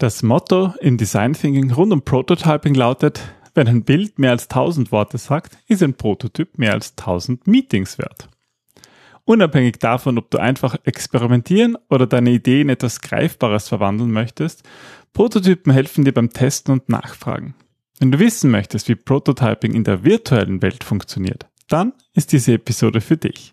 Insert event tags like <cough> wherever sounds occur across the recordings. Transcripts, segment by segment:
Das Motto in Design Thinking rund um Prototyping lautet, wenn ein Bild mehr als 1000 Worte sagt, ist ein Prototyp mehr als 1000 Meetings wert. Unabhängig davon, ob du einfach experimentieren oder deine Idee in etwas Greifbares verwandeln möchtest, Prototypen helfen dir beim Testen und Nachfragen. Wenn du wissen möchtest, wie Prototyping in der virtuellen Welt funktioniert, dann ist diese Episode für dich.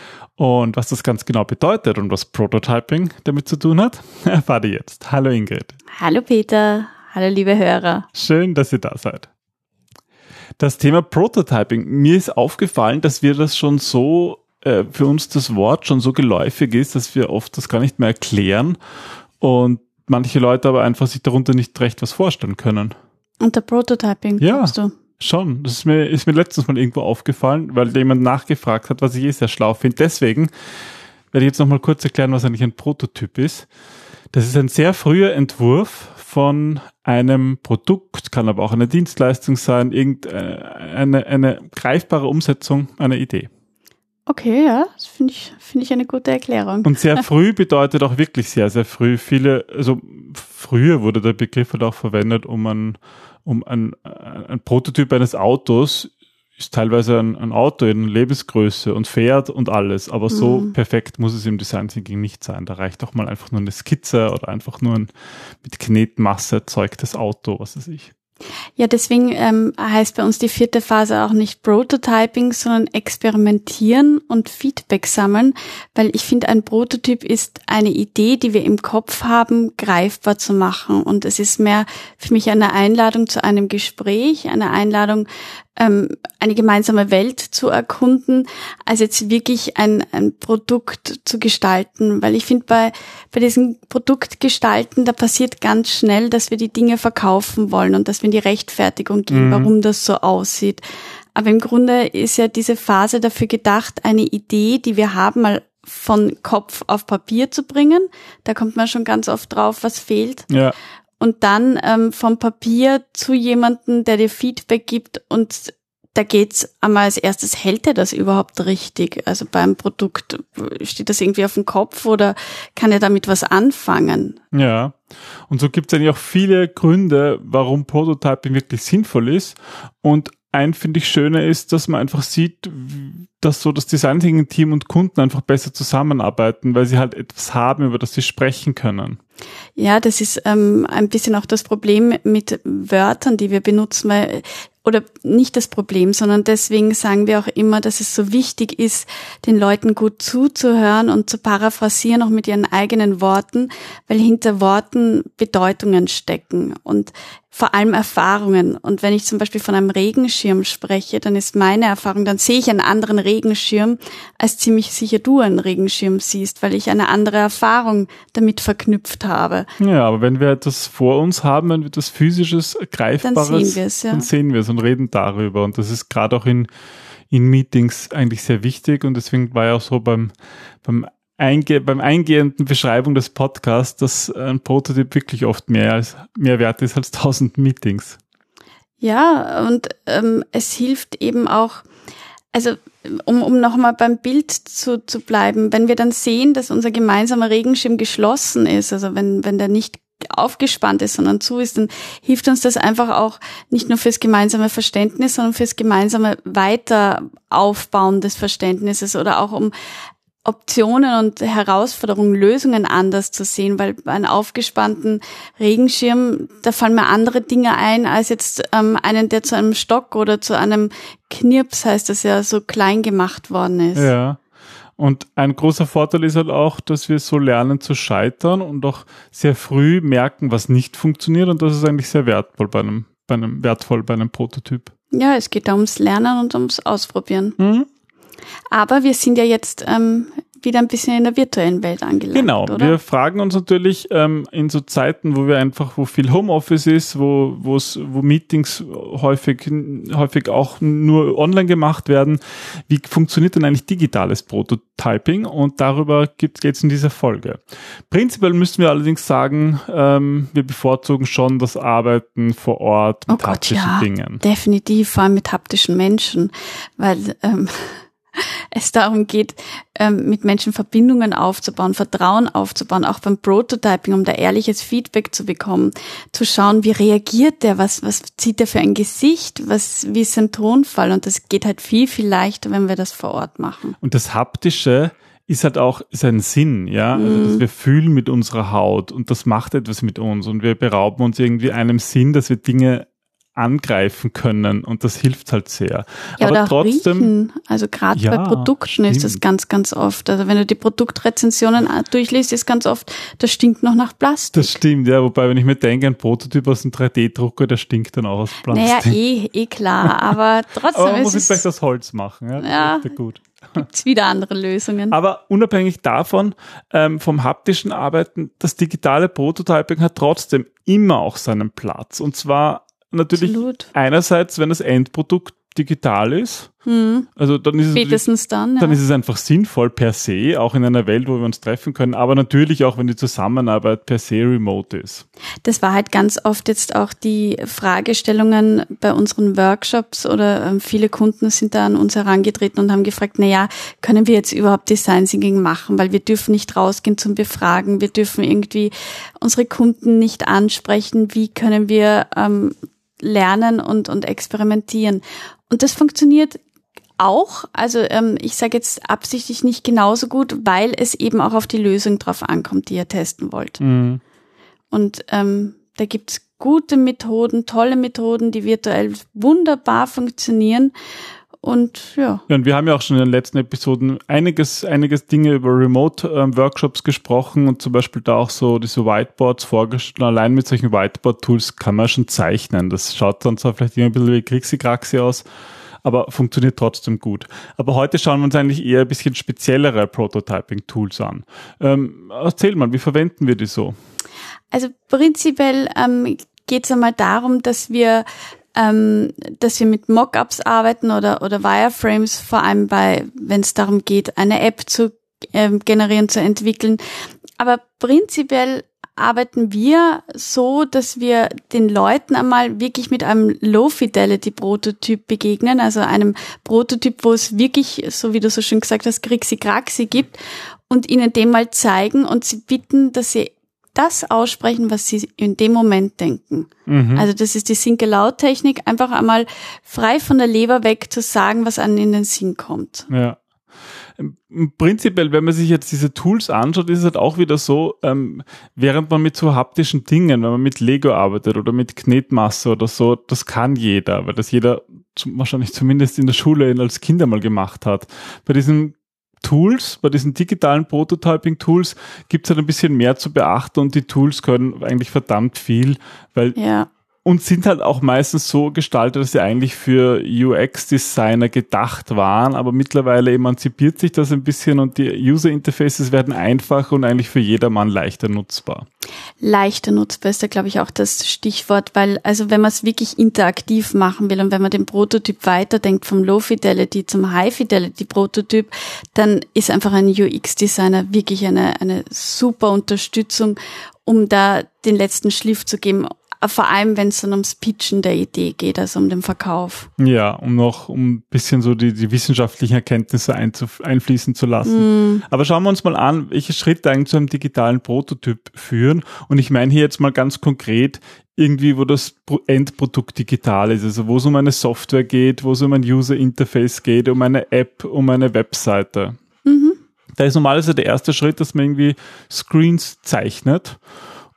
Und was das ganz genau bedeutet und was Prototyping damit zu tun hat, <laughs> erfahrt ihr jetzt. Hallo Ingrid. Hallo Peter. Hallo liebe Hörer. Schön, dass ihr da seid. Das Thema Prototyping. Mir ist aufgefallen, dass wir das schon so, äh, für uns das Wort schon so geläufig ist, dass wir oft das gar nicht mehr erklären und manche Leute aber einfach sich darunter nicht recht was vorstellen können. Unter Prototyping, ja. du? Schon, das ist mir, ist mir letztens mal irgendwo aufgefallen, weil jemand nachgefragt hat, was ich eh sehr schlau finde. Deswegen werde ich jetzt nochmal kurz erklären, was eigentlich ein Prototyp ist. Das ist ein sehr früher Entwurf von einem Produkt, kann aber auch eine Dienstleistung sein, irgendeine eine greifbare Umsetzung einer Idee. Okay, ja, das finde ich, finde ich eine gute Erklärung. Und sehr <laughs> früh bedeutet auch wirklich sehr, sehr früh. Viele, also früher wurde der Begriff halt auch verwendet, um ein um ein, ein Prototyp eines Autos ist teilweise ein, ein, Auto in Lebensgröße und fährt und alles, aber so mhm. perfekt muss es im Design Thinking nicht sein. Da reicht auch mal einfach nur eine Skizze oder einfach nur ein mit Knetmasse erzeugtes Auto, was weiß ich. Ja, deswegen ähm, heißt bei uns die vierte Phase auch nicht Prototyping, sondern experimentieren und Feedback sammeln, weil ich finde, ein Prototyp ist eine Idee, die wir im Kopf haben, greifbar zu machen. Und es ist mehr für mich eine Einladung zu einem Gespräch, eine Einladung, ähm, eine gemeinsame Welt zu erkunden, als jetzt wirklich ein, ein Produkt zu gestalten. Weil ich finde, bei, bei diesem Produktgestalten, da passiert ganz schnell, dass wir die Dinge verkaufen wollen und dass wir in die Rechtfertigung gehen, mhm. warum das so aussieht. Aber im Grunde ist ja diese Phase dafür gedacht, eine Idee, die wir haben, mal von Kopf auf Papier zu bringen. Da kommt man schon ganz oft drauf, was fehlt. Ja und dann ähm, vom Papier zu jemanden, der dir Feedback gibt und da geht's einmal als erstes, hält er das überhaupt richtig? Also beim Produkt, steht das irgendwie auf dem Kopf oder kann er damit was anfangen? Ja. Und so gibt es eigentlich auch viele Gründe, warum Prototyping wirklich sinnvoll ist. Und ein finde ich schöner ist, dass man einfach sieht, dass so das Design Thinking Team und Kunden einfach besser zusammenarbeiten, weil sie halt etwas haben, über das sie sprechen können. Ja, das ist ähm, ein bisschen auch das Problem mit Wörtern, die wir benutzen, weil oder nicht das Problem, sondern deswegen sagen wir auch immer, dass es so wichtig ist, den Leuten gut zuzuhören und zu paraphrasieren, auch mit ihren eigenen Worten, weil hinter Worten Bedeutungen stecken und vor allem Erfahrungen. Und wenn ich zum Beispiel von einem Regenschirm spreche, dann ist meine Erfahrung, dann sehe ich einen anderen Regenschirm, als ziemlich sicher du einen Regenschirm siehst, weil ich eine andere Erfahrung damit verknüpft habe. Ja, aber wenn wir etwas vor uns haben, wenn wir etwas physisches, greifbares, dann sehen wir es, ja. dann sehen wir es und reden darüber. Und das ist gerade auch in, in Meetings eigentlich sehr wichtig. Und deswegen war ja auch so beim, beim Einge beim eingehenden Beschreibung des Podcasts, dass ein Prototyp wirklich oft mehr, als, mehr wert ist als tausend Meetings. Ja, und ähm, es hilft eben auch, also um, um nochmal beim Bild zu, zu bleiben, wenn wir dann sehen, dass unser gemeinsamer Regenschirm geschlossen ist, also wenn, wenn der nicht aufgespannt ist, sondern zu ist, dann hilft uns das einfach auch nicht nur fürs gemeinsame Verständnis, sondern fürs gemeinsame Weiteraufbauen des Verständnisses oder auch um Optionen und Herausforderungen, Lösungen anders zu sehen, weil bei einem aufgespannten Regenschirm, da fallen mir andere Dinge ein, als jetzt ähm, einen, der zu einem Stock oder zu einem Knirps, heißt das ja, so klein gemacht worden ist. Ja. Und ein großer Vorteil ist halt auch, dass wir so lernen zu scheitern und auch sehr früh merken, was nicht funktioniert. Und das ist eigentlich sehr wertvoll bei einem, bei einem, wertvoll bei einem Prototyp. Ja, es geht da ums Lernen und ums Ausprobieren. Mhm. Aber wir sind ja jetzt ähm, wieder ein bisschen in der virtuellen Welt angelangt. Genau, oder? wir fragen uns natürlich ähm, in so Zeiten, wo wir einfach, wo viel Homeoffice ist, wo wo es, wo Meetings häufig häufig auch nur online gemacht werden, wie funktioniert denn eigentlich digitales Prototyping? Und darüber geht es in dieser Folge. Prinzipiell müssen wir allerdings sagen, ähm, wir bevorzugen schon das Arbeiten vor Ort mit oh Gott, haptischen ja, Dingen. Definitiv, vor allem mit haptischen Menschen, weil ähm, <laughs> es darum geht, ähm, mit Menschen Verbindungen aufzubauen, Vertrauen aufzubauen, auch beim Prototyping, um da ehrliches Feedback zu bekommen, zu schauen, wie reagiert der, was, was zieht der für ein Gesicht, was, wie ist sein Tonfall und das geht halt viel, viel leichter, wenn wir das vor Ort machen. Und das Haptische, ist halt auch sein Sinn, ja. Also, dass wir fühlen mit unserer Haut und das macht etwas mit uns und wir berauben uns irgendwie einem Sinn, dass wir Dinge angreifen können und das hilft halt sehr. Ja, Aber trotzdem, riechen. also gerade Ja, bei Produkten ist das stimmt. ganz, ganz oft. Also wenn du die Produktrezensionen äh, durchliest, ist ganz oft, das stinkt noch nach Plastik. das stimmt, ja. Wobei, wenn ich mir denke, ein Prototyp aus einem 3D-Drucker, der stinkt dann auch aus Plastik. naja, eh, eh klar, aber <laughs> trotzdem Aber man muss ist jetzt vielleicht es das Holz machen, ja. Das gut. gibt's wieder andere Lösungen. Aber unabhängig davon, ähm, vom haptischen Arbeiten, das digitale Prototyping hat trotzdem immer auch seinen Platz. Und zwar natürlich Absolut. einerseits, wenn das Endprodukt digital ist. Hm. Also dann ist es Spätestens dann. dann Ja. ist es einfach sinnvoll per se, auch in einer Welt, wo wir uns treffen können, aber natürlich auch, wenn die Zusammenarbeit per se remote ist. Das war halt ganz oft jetzt auch die Fragestellungen bei unseren Workshops oder ähm, viele Kunden sind da an uns herangetreten und haben gefragt, na ja, können wir jetzt überhaupt Design Thinking machen, weil wir dürfen nicht rausgehen zum Befragen, wir dürfen irgendwie unsere Kunden nicht ansprechen, wie können wir ähm, lernen und, und experimentieren. Und das funktioniert auch, also ähm, ich sage jetzt absichtlich nicht genauso gut, weil es eben auch auf die Lösung drauf ankommt, die ihr testen wollt. Und ähm, da gibt's gute Methoden, tolle Methoden, die virtuell wunderbar funktionieren. Und ja, Ja, und wir haben ja auch schon in den letzten Episoden einiges, einiges Dinge über Remote-Workshops gesprochen und zum Beispiel da auch so diese Whiteboards vorgestellt. Allein mit solchen Whiteboard-Tools kann man schon zeichnen. Das schaut dann zwar vielleicht immer ein bisschen wie Krixi-Kraxi aus, aber funktioniert trotzdem gut. Aber heute schauen wir uns eigentlich eher ein bisschen speziellere Prototyping-Tools an. Ähm, erzähl mal, wie verwenden wir die so? also prinzipiell ähm, geht es einmal darum, dass wir ähm, dass wir mit Mockups arbeiten oder oder Wireframes, vor allem bei, wenn es darum geht, eine App zu ähm, generieren, zu entwickeln. Aber prinzipiell arbeiten wir so, dass wir den Leuten einmal wirklich mit einem Low-Fidelity-Prototyp begegnen, also einem Prototyp, wo es wirklich, so wie du so schön gesagt hast, Krixi-Kraxi gibt und ihnen den mal zeigen und sie bitten, dass sie das aussprechen, was sie in dem Moment denken. Also das ist die Think-Aloud-Technik, einfach einmal frei von der Leber weg zu sagen, was einem in den Sinn kommt. Ja. Ähm, Prinzipiell, wenn man sich jetzt diese Tools anschaut, ist es halt auch wieder so, ähm, während man mit so haptischen Dingen, wenn man mit Lego arbeitet oder mit Knetmasse oder so, das kann jeder, weil das jeder wahrscheinlich zumindest in der Schule als Kinder mal gemacht hat. Bei diesen Tools, bei diesen digitalen Prototyping-Tools gibt es halt ein bisschen mehr zu beachten und die Tools können eigentlich verdammt viel, weil Ja. Und sind halt auch meistens so gestaltet, dass sie eigentlich für UX-Designer gedacht waren, aber mittlerweile emanzipiert sich das ein bisschen und die User-Interfaces werden einfacher und eigentlich für jedermann leichter nutzbar. leichter nutzbar ist da, glaube ich, auch das Stichwort, weil also wenn man es wirklich interaktiv machen will und wenn man den Prototyp weiterdenkt vom Low Fidelity zum High Fidelity Prototyp, dann ist einfach ein UX-Designer wirklich eine, eine super Unterstützung, um da den letzten Schliff zu geben. Vor allem, wenn es dann ums Pitchen der Idee geht, also um den Verkauf. Ja, um noch um ein bisschen so die, die wissenschaftlichen Erkenntnisse einfließen zu lassen. Aber schauen wir uns mal an, welche Schritte eigentlich zu einem digitalen Prototyp führen. Und ich meine hier jetzt mal ganz konkret irgendwie, wo das Pro- Endprodukt digital ist, also wo es um eine Software geht, wo es um ein User Interface geht, um eine App, um eine Webseite. Da ist normalerweise der erste Schritt, dass man irgendwie Screens zeichnet.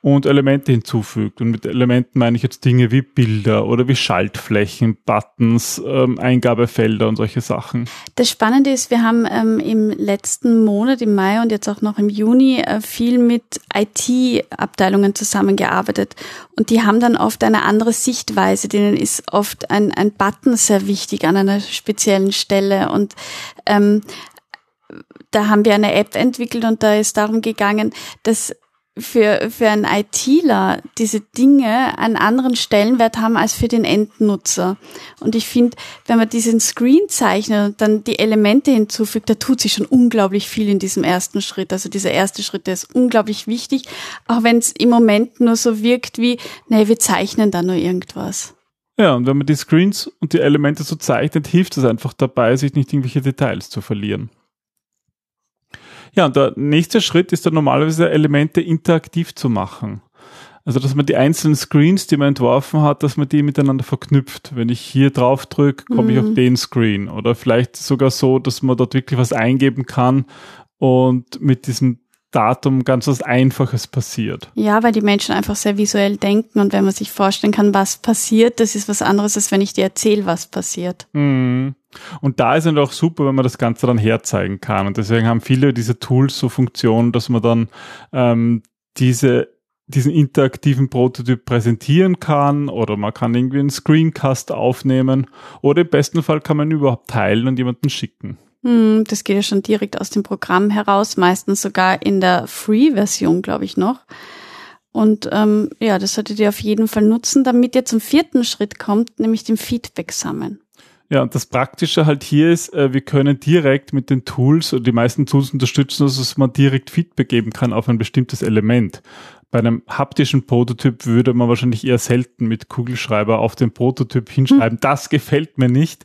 Und Elemente hinzufügt. Und mit Elementen meine ich jetzt Dinge wie Bilder oder wie Schaltflächen, Buttons, ähm, Eingabefelder und solche Sachen. Das Spannende ist, wir haben ähm, im letzten Monat, im Mai und jetzt auch noch im Juni, äh, viel mit IT-Abteilungen zusammengearbeitet. Und die haben dann oft eine andere Sichtweise. Denen ist oft ein, ein Button sehr wichtig an einer speziellen Stelle. Und ähm, da haben wir eine App entwickelt und da ist darum gegangen, dass für, für einen ITler diese Dinge einen anderen Stellenwert haben als für den Endnutzer. Und ich finde, wenn man diesen Screen zeichnet und dann die Elemente hinzufügt, da tut sich schon unglaublich viel in diesem ersten Schritt. Also dieser erste Schritt, der ist unglaublich wichtig, auch wenn es im Moment nur so wirkt wie, nee, wir zeichnen da nur irgendwas. Ja, und wenn man die Screens und die Elemente so zeichnet, hilft es einfach dabei, sich nicht irgendwelche Details zu verlieren. Ja, und der nächste Schritt ist dann normalerweise Elemente interaktiv zu machen. Also, dass man die einzelnen Screens, die man entworfen hat, dass man die miteinander verknüpft. Wenn ich hier drauf drücke, komme mhm. ich auf mhm. den Screen. Oder vielleicht sogar so, dass man dort wirklich was eingeben kann und mit diesem Datum ganz was Einfaches passiert. Ja, weil die Menschen einfach sehr visuell denken und wenn man sich vorstellen kann, was passiert, das ist was anderes, als wenn ich dir erzähle, was passiert. Mhm. Und da ist es auch super, wenn man das Ganze dann herzeigen kann. Und deswegen haben viele dieser Tools so Funktionen, dass man dann ähm, diese diesen interaktiven Prototyp präsentieren kann oder man kann irgendwie einen Screencast aufnehmen oder im besten Fall kann man ihn überhaupt teilen und jemanden schicken. Hm, das geht ja schon direkt aus dem Programm heraus, meistens sogar in der Free-Version, glaube ich, noch. Und ähm, ja, das solltet ihr auf jeden Fall nutzen, damit ihr zum vierten Schritt kommt, nämlich dem Feedback sammeln. Ja, und das Praktische halt hier ist, äh, wir können direkt mit den Tools, die meisten Tools unterstützen, dass man direkt Feedback geben kann auf ein bestimmtes Element. Bei einem haptischen Prototyp würde man wahrscheinlich eher selten mit Kugelschreiber auf den Prototyp hinschreiben, hm. das gefällt mir nicht.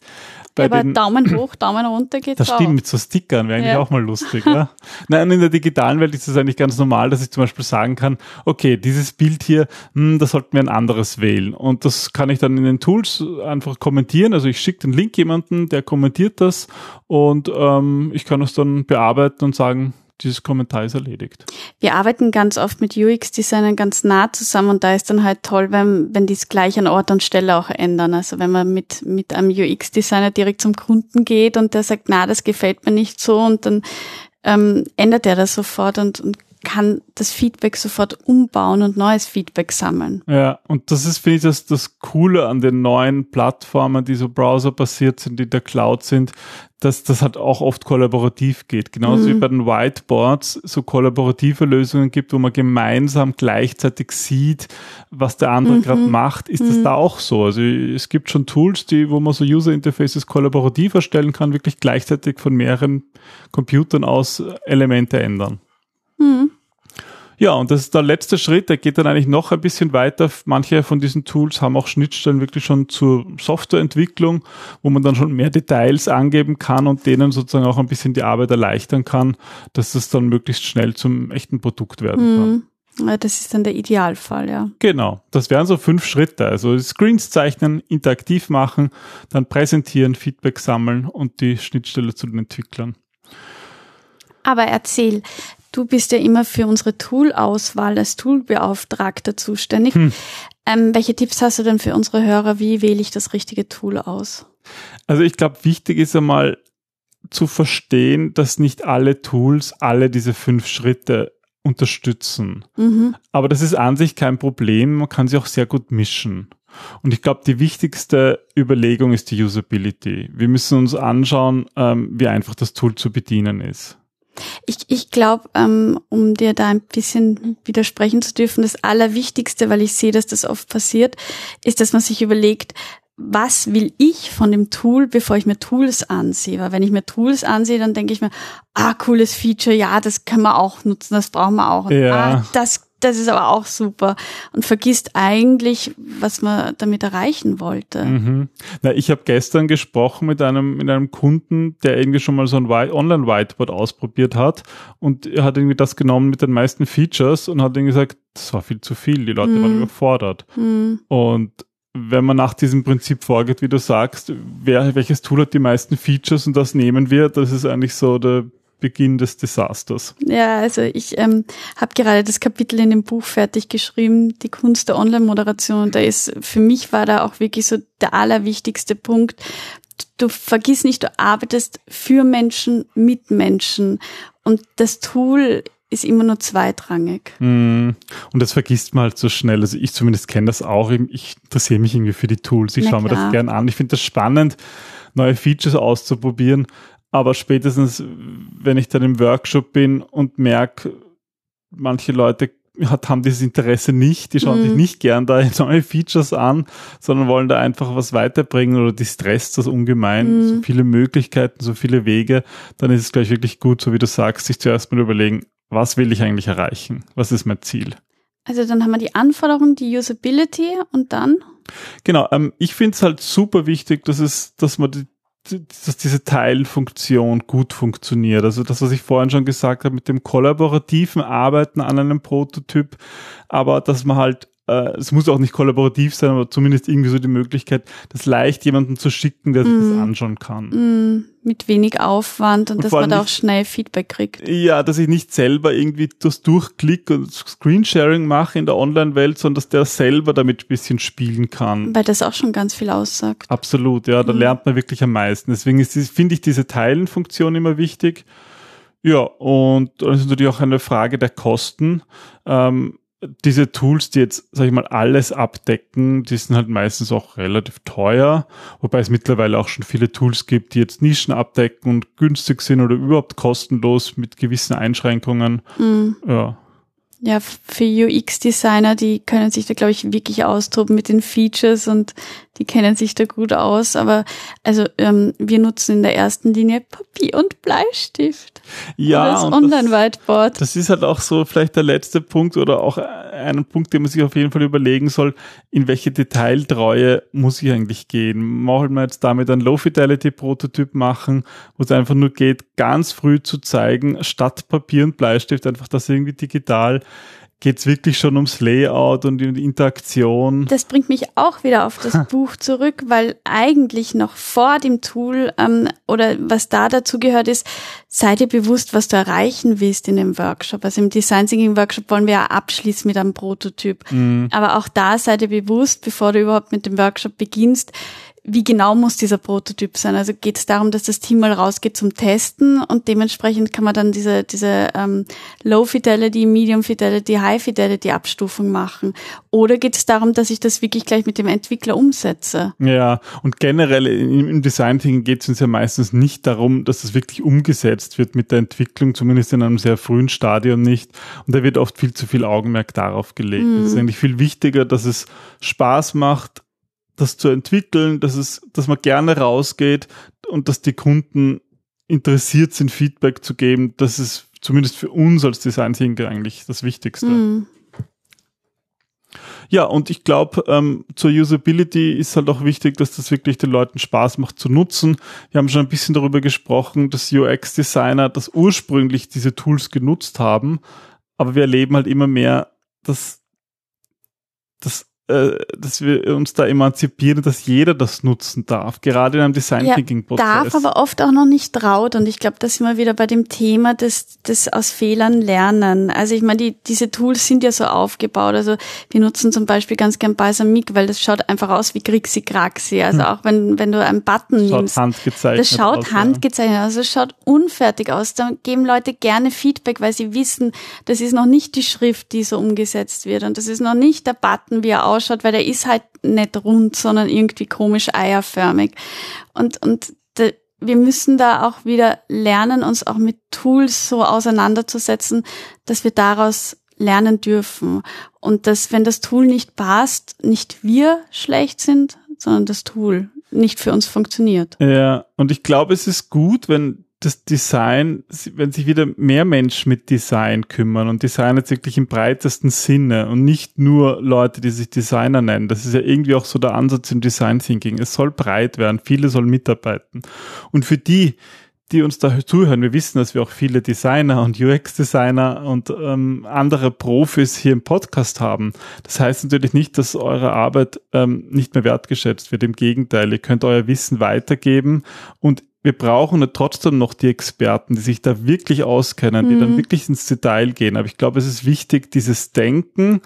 Bei ja, aber den, Daumen hoch, Daumen runter geht Das stimmt, mit so Stickern wäre eigentlich ja. auch mal lustig. ja. <laughs> Nein, in der digitalen Welt ist es eigentlich ganz normal, dass ich zum Beispiel sagen kann, okay, dieses Bild hier, hm, da sollten wir ein anderes wählen. Und das kann ich dann in den Tools einfach kommentieren. Also ich schicke den Link jemanden, der kommentiert das und ähm, ich kann es dann bearbeiten und sagen, dieses Kommentar ist erledigt. Wir arbeiten ganz oft mit UX-Designern ganz nah zusammen und da ist dann halt toll, wenn, wenn die es gleich an Ort und Stelle auch ändern. Also wenn man mit, mit einem UX-Designer direkt zum Kunden geht und der sagt, na, das gefällt mir nicht so und dann ähm, ändert er das sofort und, und kann das Feedback sofort umbauen und neues Feedback sammeln. Ja, und das ist, finde ich, das, das Coole an den neuen Plattformen, die so browserbasiert sind, die in der Cloud sind, dass das halt auch oft kollaborativ geht. Genauso mhm. wie bei den Whiteboards so kollaborative Lösungen gibt, wo man gemeinsam gleichzeitig sieht, was der andere mhm. gerade macht, ist mhm. das da auch so. Also es gibt schon Tools, die, wo man so User Interfaces kollaborativ erstellen kann, wirklich gleichzeitig von mehreren Computern aus Elemente ändern. Mhm. Ja, und das ist der letzte Schritt, der geht dann eigentlich noch ein bisschen weiter. Manche von diesen Tools haben auch Schnittstellen wirklich schon zur Softwareentwicklung, wo man dann schon mehr Details angeben kann und denen sozusagen auch ein bisschen die Arbeit erleichtern kann, dass das dann möglichst schnell zum echten Produkt werden kann. Mhm. Das ist dann der Idealfall, ja. Genau. Das wären so fünf Schritte. Also Screens zeichnen, interaktiv machen, dann präsentieren, Feedback sammeln und die Schnittstelle zu den Entwicklern. Aber erzähl, Du bist ja immer für unsere Tool-Auswahl als Toolbeauftragter zuständig. Hm. Ähm, welche Tipps hast du denn für unsere Hörer? Wie wähle ich das richtige Tool aus? Also ich glaube, wichtig ist einmal zu verstehen, dass nicht alle Tools alle diese fünf Schritte unterstützen. Mhm. Aber das ist an sich kein Problem. Man kann sie auch sehr gut mischen. Und ich glaube, die wichtigste Überlegung ist die Usability. Wir müssen uns anschauen, ähm, wie einfach das Tool zu bedienen ist. Ich, ich glaube, ähm, um dir da ein bisschen widersprechen zu dürfen, das Allerwichtigste, weil ich sehe, dass das oft passiert, ist, dass man sich überlegt, was will ich von dem Tool, bevor ich mir Tools ansehe? Weil wenn ich mir Tools ansehe, dann denke ich mir, ah, cooles Feature, ja, das können wir auch nutzen, das brauchen wir auch. Ja. Ah, das das ist aber auch super und vergisst eigentlich, was man damit erreichen wollte. Mhm. Na, ich habe gestern gesprochen mit einem mit einem Kunden, der irgendwie schon mal so ein Online Whiteboard ausprobiert hat und er hat irgendwie das genommen mit den meisten Features und hat irgendwie gesagt, das war viel zu viel, die Leute mhm. waren überfordert. Mhm. Und wenn man nach diesem Prinzip vorgeht, wie du sagst, wer, welches Tool hat die meisten Features und das nehmen wir, das ist eigentlich so der Beginn des Desasters. Ja, also ich ähm, habe gerade das Kapitel in dem Buch fertig geschrieben, die Kunst der Online-Moderation. Da ist für mich war da auch wirklich so der allerwichtigste Punkt. Du vergiss nicht, du arbeitest für Menschen, mit Menschen. Und das Tool ist immer nur zweitrangig. Mm. Und das vergisst man halt so schnell. Also ich zumindest kenne das auch. Ich interessiere mich irgendwie für die Tools. Ich schaue mir das gern an. Ich finde das spannend, neue Features auszuprobieren. Aber spätestens, wenn ich dann im Workshop bin und merke, manche Leute hat, haben dieses Interesse nicht, die schauen mhm. sich nicht gern da <laughs> neue Features an, sondern wollen da einfach was weiterbringen oder die stresst das ungemein, mhm. so viele Möglichkeiten, so viele Wege, dann ist es gleich wirklich gut, so wie du sagst, sich zuerst mal überlegen, was will ich eigentlich erreichen? Was ist mein Ziel? Also dann haben wir die Anforderung, die Usability und dann? Genau, ähm, ich finde es halt super wichtig, dass es, dass man die, dass diese Teilfunktion gut funktioniert. Also das, was ich vorhin schon gesagt habe mit dem kollaborativen Arbeiten an einem Prototyp, aber dass man halt äh, es muss auch nicht kollaborativ sein, aber zumindest irgendwie so die Möglichkeit, das leicht jemandem zu schicken, der sich mm. das anschauen kann. Mm. Mit wenig Aufwand und, und dass man da auch schnell Feedback kriegt. Ja, dass ich nicht selber irgendwie das Durchklick und Screensharing mache in der Online-Welt, sondern dass der selber damit ein bisschen spielen kann. Weil das auch schon ganz viel aussagt. Absolut, ja, da mm. lernt man wirklich am meisten. Deswegen finde ich diese Teilenfunktion immer wichtig. Ja, und das ist natürlich auch eine Frage der Kosten. Ähm, diese Tools, die jetzt, sag ich mal, alles abdecken, die sind halt meistens auch relativ teuer, wobei es mittlerweile auch schon viele Tools gibt, die jetzt Nischen abdecken und günstig sind oder überhaupt kostenlos mit gewissen Einschränkungen. Mhm. Ja. Ja, für UX-Designer, die können sich da, glaube ich, wirklich austoben mit den Features und die kennen sich da gut aus. Aber also ähm, wir nutzen in der ersten Linie Papier und Bleistift. Ja. das Online-Whiteboard. Das, ist halt auch so vielleicht der letzte Punkt oder auch ein Punkt, den man sich auf jeden Fall überlegen soll, in welche Detailtreue muss ich eigentlich gehen? Machen wir jetzt damit ein Low-Fidelity-Prototyp machen, wo es einfach nur geht, ganz früh zu zeigen, statt Papier und Bleistift einfach das irgendwie digital geht es wirklich schon ums Layout und die Interaktion. Das bringt mich auch wieder auf das <laughs> Buch zurück, weil eigentlich noch vor dem Tool ähm, oder was da dazu gehört ist, sei dir bewusst, was du erreichen willst in dem Workshop. Also im Design Thinking Workshop wollen wir ja abschließen mit einem Prototyp. Mhm. Aber auch da sei dir bewusst, bevor du überhaupt mit dem Workshop beginnst, wie genau muss dieser Prototyp sein? Also geht es darum, dass das Team mal rausgeht zum Testen und dementsprechend kann man dann diese, diese ähm, Low Fidelity, Medium Fidelity, High Fidelity Abstufung machen? Oder geht es darum, dass ich das wirklich gleich mit dem Entwickler umsetze? Ja, und generell im Design Thinking geht es uns ja meistens nicht darum, dass das wirklich umgesetzt wird mit der Entwicklung, zumindest in einem sehr frühen Stadium nicht. Und da wird oft viel zu viel Augenmerk darauf gelegt. Mhm. Es ist eigentlich viel wichtiger, dass es Spaß macht, das zu entwickeln, dass es, dass man gerne rausgeht und dass die Kunden interessiert sind, Feedback zu geben. Das ist zumindest für uns als Design Thinker eigentlich das Wichtigste. Mm. Ja, und ich glaube, ähm, zur Usability ist halt auch wichtig, dass das wirklich den Leuten Spaß macht zu nutzen. Wir haben schon ein bisschen darüber gesprochen, dass UX-Designer das ursprünglich diese Tools genutzt haben, aber wir erleben halt immer mehr, dass, dass dass wir uns da emanzipieren, dass jeder das nutzen darf, gerade in einem Design Thinking Prozess. Ja, darf aber oft auch noch nicht traut und ich glaube, da sind wir wieder bei dem Thema des, des aus Fehlern lernen. Also ich meine, die, diese Tools sind ja so aufgebaut. Also wir nutzen zum Beispiel ganz gern Balsamic, weil das schaut einfach aus wie Grixi Kraxi. Also hm. auch wenn, wenn du einen Button schaut nimmst. Handgezeichnet das schaut aus, handgezeichnet aus. Es schaut unfertig aus. Da geben Leute gerne Feedback, weil sie wissen, das ist noch nicht die Schrift, die so umgesetzt wird und das ist noch nicht der Button, wie er ausschaut ausschaut, weil der ist halt nicht rund, sondern irgendwie komisch eierförmig. Und, und de, wir müssen da auch wieder lernen, uns auch mit Tools so auseinanderzusetzen, dass wir daraus lernen dürfen. Und dass, wenn das Tool nicht passt, nicht wir schlecht sind, sondern das Tool nicht für uns funktioniert. Ja, und ich glaube, es ist gut, wenn das Design, wenn sich wieder mehr Menschen mit Design kümmern und Design jetzt wirklich im breitesten Sinne und nicht nur Leute, die sich Designer nennen. Das ist ja irgendwie auch so der Ansatz im Design Thinking. Es soll breit werden, viele sollen mitarbeiten. Und für die, die uns da zuhören, wir wissen, dass wir auch viele Designer und UX-Designer und ähm, andere Profis hier im Podcast haben. Das heißt natürlich nicht, dass eure Arbeit ähm, nicht mehr wertgeschätzt wird. Im Gegenteil, ihr könnt euer Wissen weitergeben und wir brauchen ja trotzdem noch die Experten, die sich da wirklich auskennen, die dann wirklich ins Detail gehen. Aber ich glaube, es ist wichtig, dieses Denken,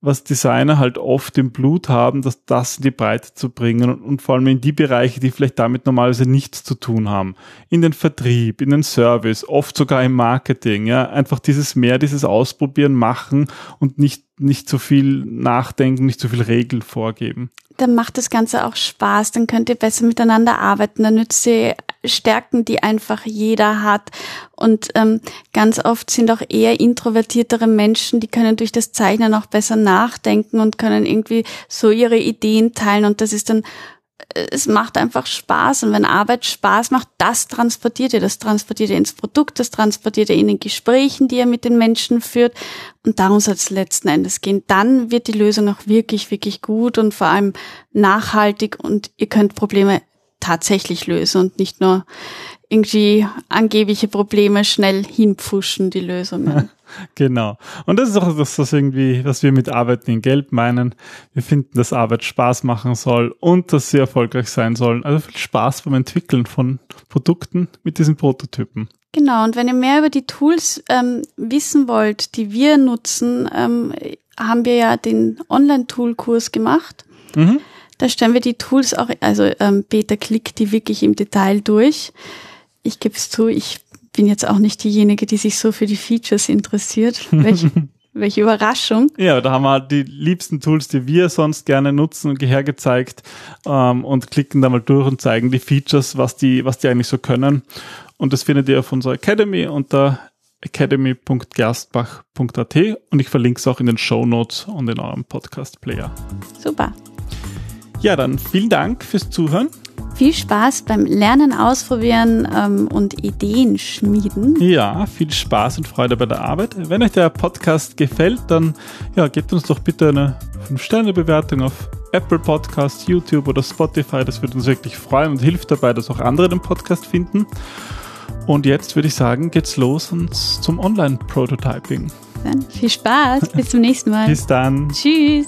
was Designer halt oft im Blut haben, dass das in die Breite zu bringen und, und, vor allem in die Bereiche, die vielleicht damit normalerweise nichts zu tun haben. In den Vertrieb, in den Service, oft sogar im Marketing, ja. Einfach dieses mehr, dieses Ausprobieren, machen und nicht, nicht so viel nachdenken, nicht so viel Regeln vorgeben dann macht das Ganze auch Spaß, dann könnt ihr besser miteinander arbeiten, dann nützt ihr Stärken, die einfach jeder hat. Und ähm, ganz oft sind auch eher introvertiertere Menschen, die können durch das Zeichnen auch besser nachdenken und können irgendwie so ihre Ideen teilen. Und das ist dann es macht einfach Spaß und wenn Arbeit Spaß macht, das transportiert ihr, das transportiert ihr ins Produkt, das transportiert ihr in den Gesprächen, die ihr mit den Menschen führt und darum soll es letzten Endes gehen. Dann wird die Lösung auch wirklich, wirklich gut und vor allem nachhaltig und ihr könnt Probleme tatsächlich lösen und nicht nur irgendwie angebliche Probleme schnell hinpfuschen, die Lösungen. <laughs> Genau. Und das ist auch das, was irgendwie, was wir mit Arbeiten in Gelb meinen. Wir finden, dass Arbeit Spaß machen soll und dass sie erfolgreich sein sollen. Also viel Spaß beim Entwickeln von Produkten mit diesen Prototypen. Genau. Und wenn ihr mehr über die Tools ähm, wissen wollt, die wir nutzen, ähm, haben wir ja den Online-Tool-Kurs gemacht. Mhm. Da stellen wir die Tools auch, also ähm, Beta klickt die wirklich im Detail durch. Ich gebe es zu, ich bin jetzt auch nicht diejenige, die sich so für die Features interessiert. Welche, <laughs> welche Überraschung. Ja, da haben wir halt die liebsten Tools, die wir sonst gerne nutzen und hergezeigt ähm, und klicken da mal durch und zeigen die Features, was die, was die eigentlich so können. Und das findet ihr auf unserer Academy unter academy.gerstbach.at und ich verlinke es auch in den Show Notes und in eurem Podcast Player. Super. Ja, dann vielen Dank fürs Zuhören. Viel Spaß beim Lernen, Ausprobieren ähm, und Ideen schmieden. Ja, viel Spaß und Freude bei der Arbeit. Wenn euch der Podcast gefällt, dann ja, gebt uns doch bitte eine 5-Sterne-Bewertung auf Apple Podcast, YouTube oder Spotify. Das würde uns wirklich freuen und hilft dabei, dass auch andere den Podcast finden. Und jetzt würde ich sagen, geht's los und zum Online-Prototyping. Dann viel Spaß. Bis zum nächsten Mal. Bis dann. Tschüss.